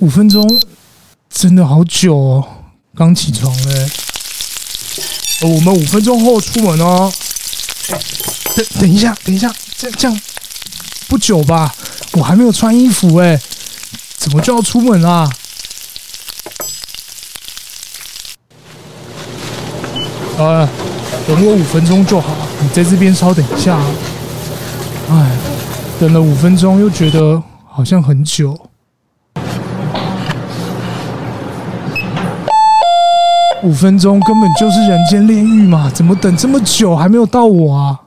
五分钟真的好久哦，刚起床嘞。我们五分钟后出门哦。等等一下，等一下，这样这样不久吧？我还没有穿衣服哎，怎么就要出门啦？呃，等我五分钟就好，你在这边稍等一下。哎，等了五分钟，又觉得好像很久。五分钟根本就是人间炼狱嘛，怎么等这么久还没有到我啊？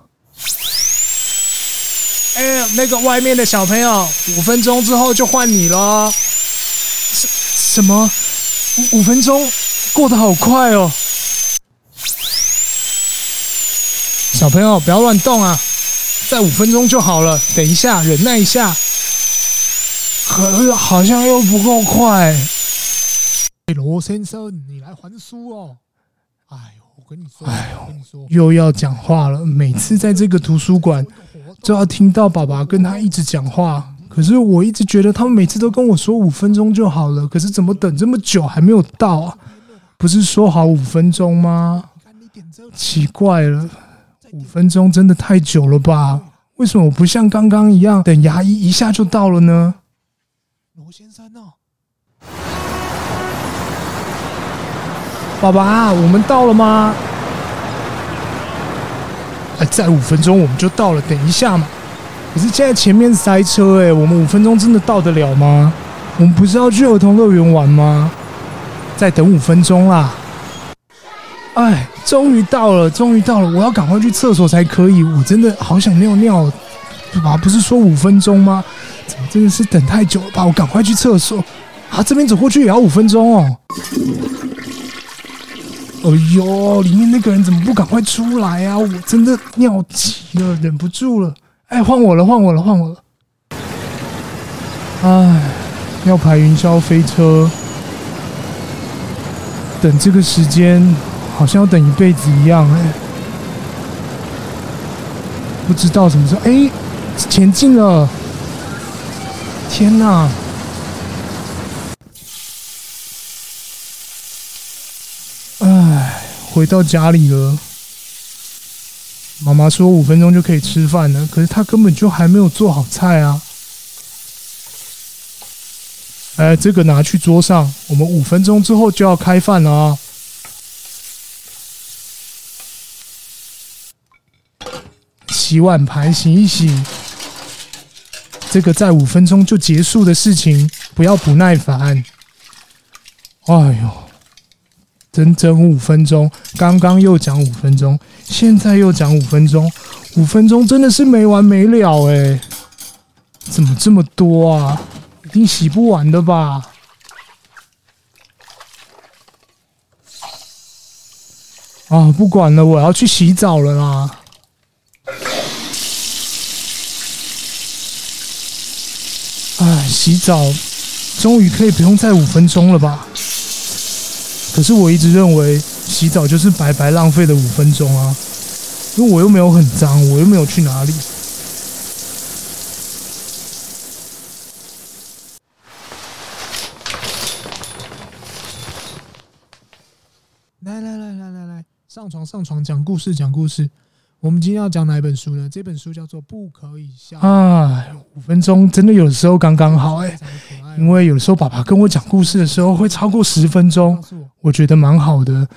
哎，那个外面的小朋友，五分钟之后就换你了。什什么？五五分钟过得好快哦！小朋友不要乱动啊，再五分钟就好了，等一下，忍耐一下。可是好像又不够快。罗先生，你来还书哦！哎呦，我跟你说，哎呦，又要讲话了。每次在这个图书馆，就要听到爸爸跟他一直讲话。可是我一直觉得他们每次都跟我说五分钟就好了，可是怎么等这么久还没有到啊？不是说好五分钟吗？奇怪了，五分钟真的太久了吧？为什么我不像刚刚一样，等牙医一下就到了呢？罗先生哦。爸爸，我们到了吗？哎，再五分钟我们就到了，等一下嘛。可是现在前面塞车哎，我们五分钟真的到得了吗？我们不是要去儿童乐园玩吗？再等五分钟啦！哎，终于到了，终于到了！我要赶快去厕所才可以，我真的好想尿尿。爸爸不是说五分钟吗？怎么真的是等太久了吧？我赶快去厕所。啊，这边走过去也要五分钟哦。哎呦，里面那个人怎么不赶快出来啊？我真的尿急了，忍不住了。哎，换我了，换我了，换我了。哎，要排云霄飞车，等这个时间好像要等一辈子一样哎。不知道什么时候，哎，前进了。天哪！回到家里了，妈妈说五分钟就可以吃饭了，可是她根本就还没有做好菜啊！哎，这个拿去桌上，我们五分钟之后就要开饭了啊！洗碗盘洗一洗，这个在五分钟就结束的事情，不要不耐烦。哎呦！整整五分钟，刚刚又讲五分钟，现在又讲五分钟，五分钟真的是没完没了哎！怎么这么多啊？一定洗不完的吧？啊，不管了，我要去洗澡了啦！哎，洗澡终于可以不用再五分钟了吧？可是我一直认为洗澡就是白白浪费的五分钟啊，因为我又没有很脏，我又没有去哪里。来来来来来来，上床上床，讲故事讲故事。我们今天要讲哪一本书呢？这本书叫做《不可以笑》啊，五分钟真的有的时候刚刚好哎，因为有的时候爸爸跟我讲故事的时候会超过十分钟，我觉得蛮好的，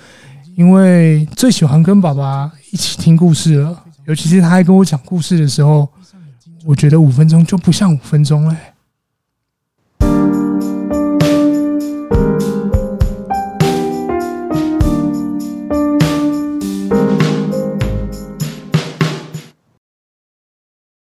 因为最喜欢跟爸爸一起听故事了，尤其是他还跟我讲故事的时候，我觉得五分钟就不像五分钟嘞。